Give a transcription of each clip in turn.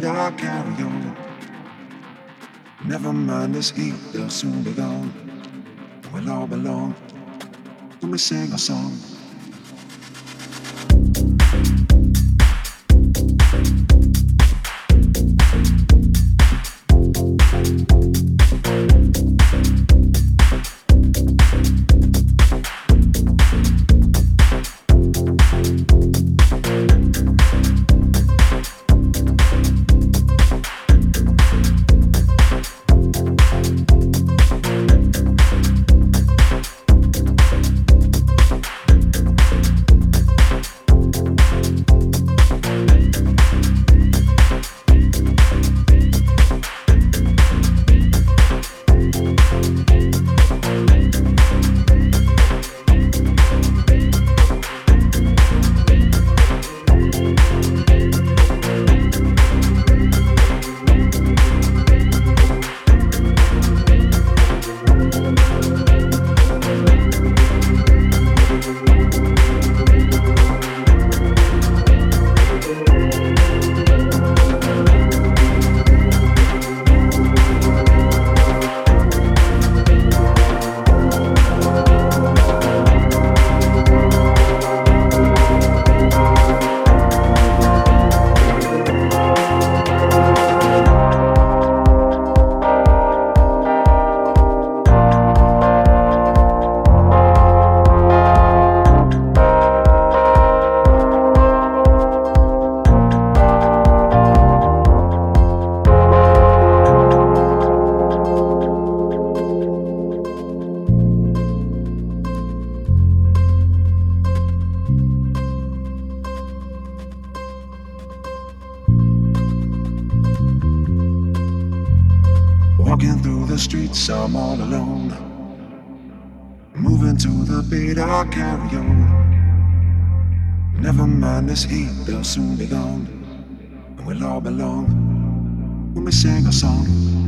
weight I carry on. Never mind this heat, they'll soon be gone. We'll all belong. Let me sing a song. streets, I'm all alone. Moving to the beat, I carry on. Never mind this heat, they'll soon be gone. And we'll all belong when we sing a song.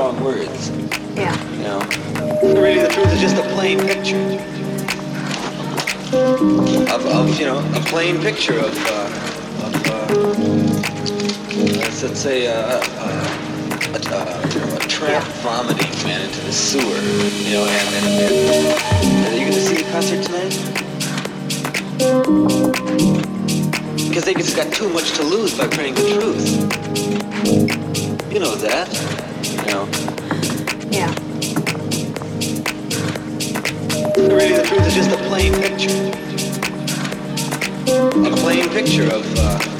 clean picture of, uh, of uh, let's say, uh, uh, a, a, a, tramp vomiting man into the sewer, you know, and, and, and are you going to see the concert tonight? Because they just got too much to lose by printing the truth. You know that, you know. Yeah. Really, the truth is just a plain picture a plain picture of. Uh,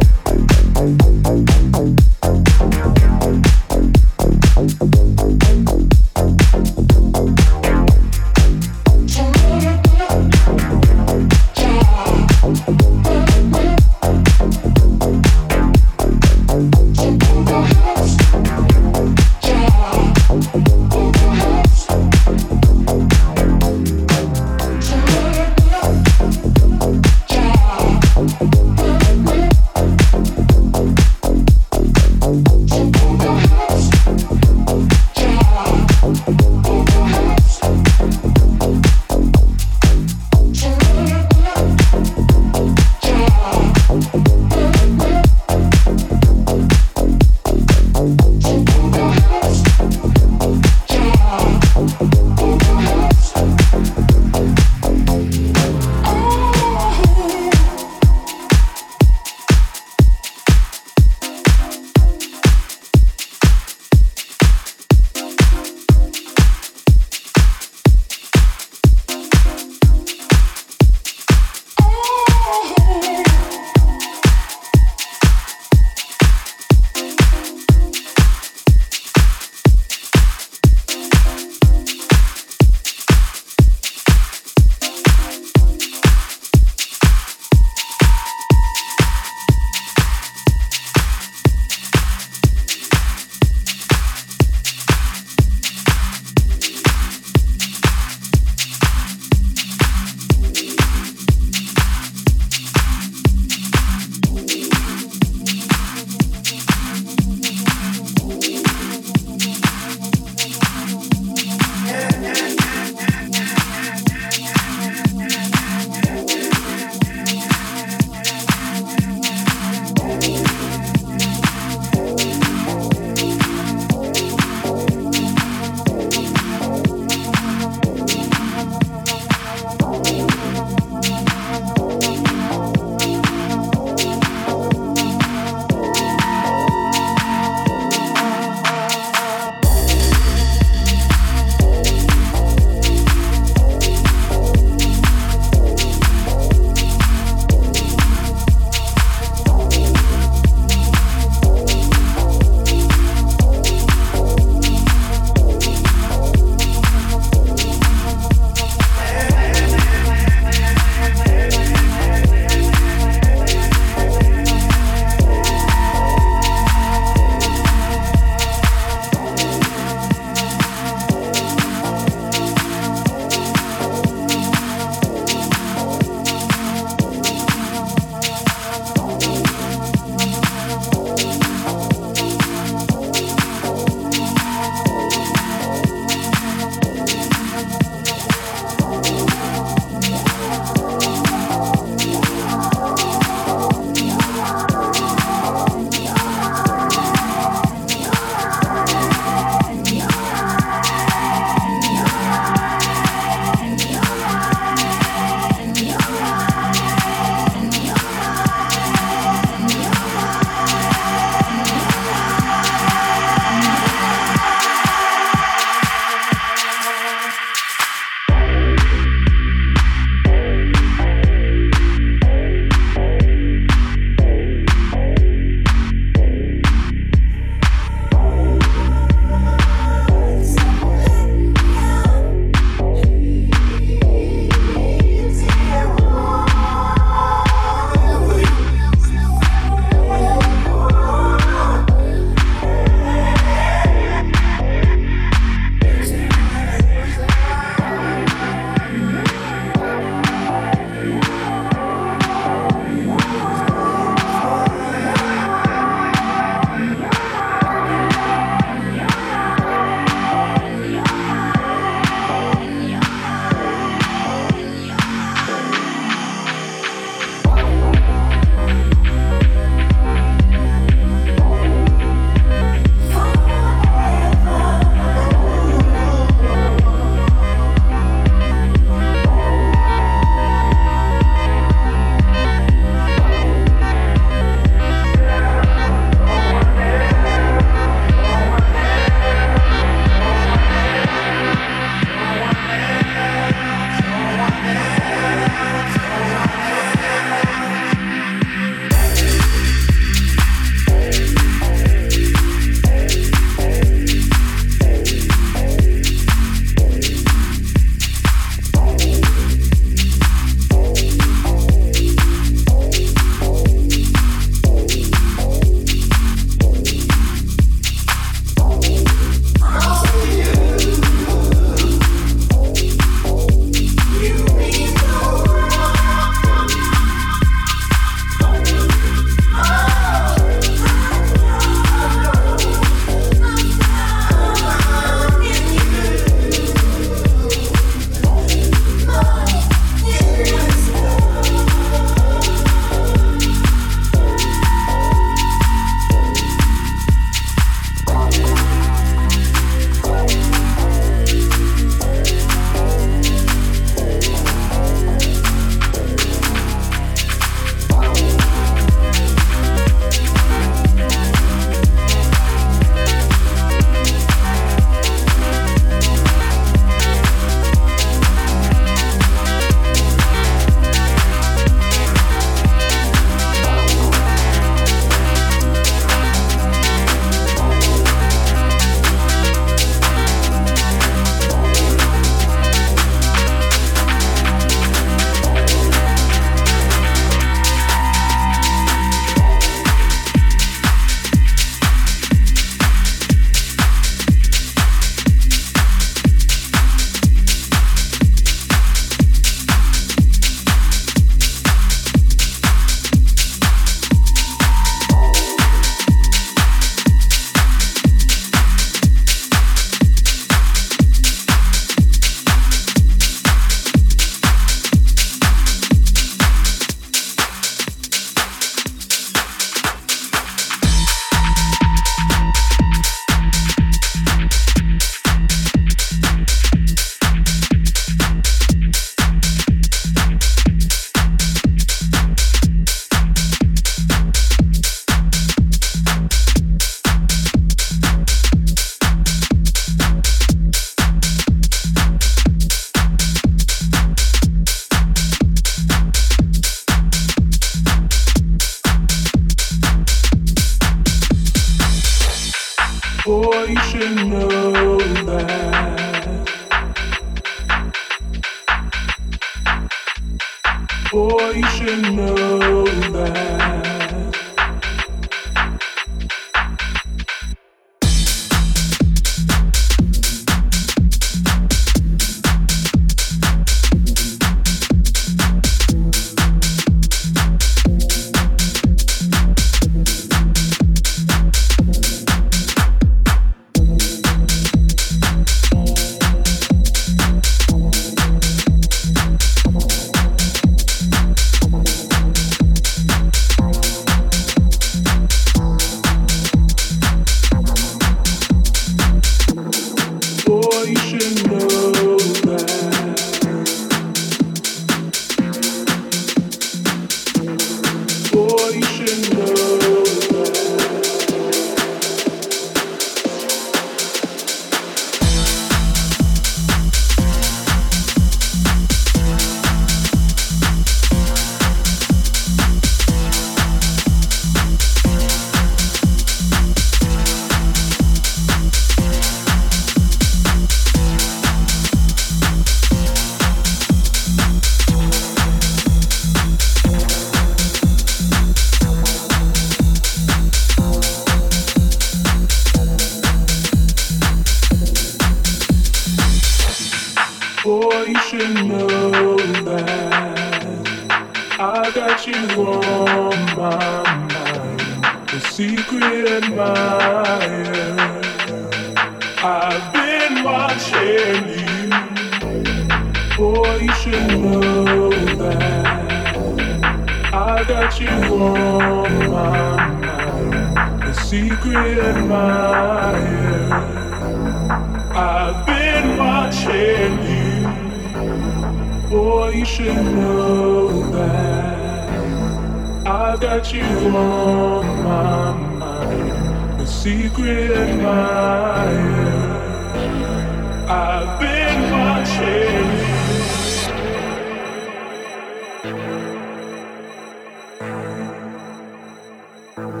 Thank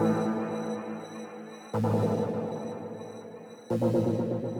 you.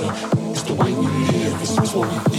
answer. It's the way we live. is what's what we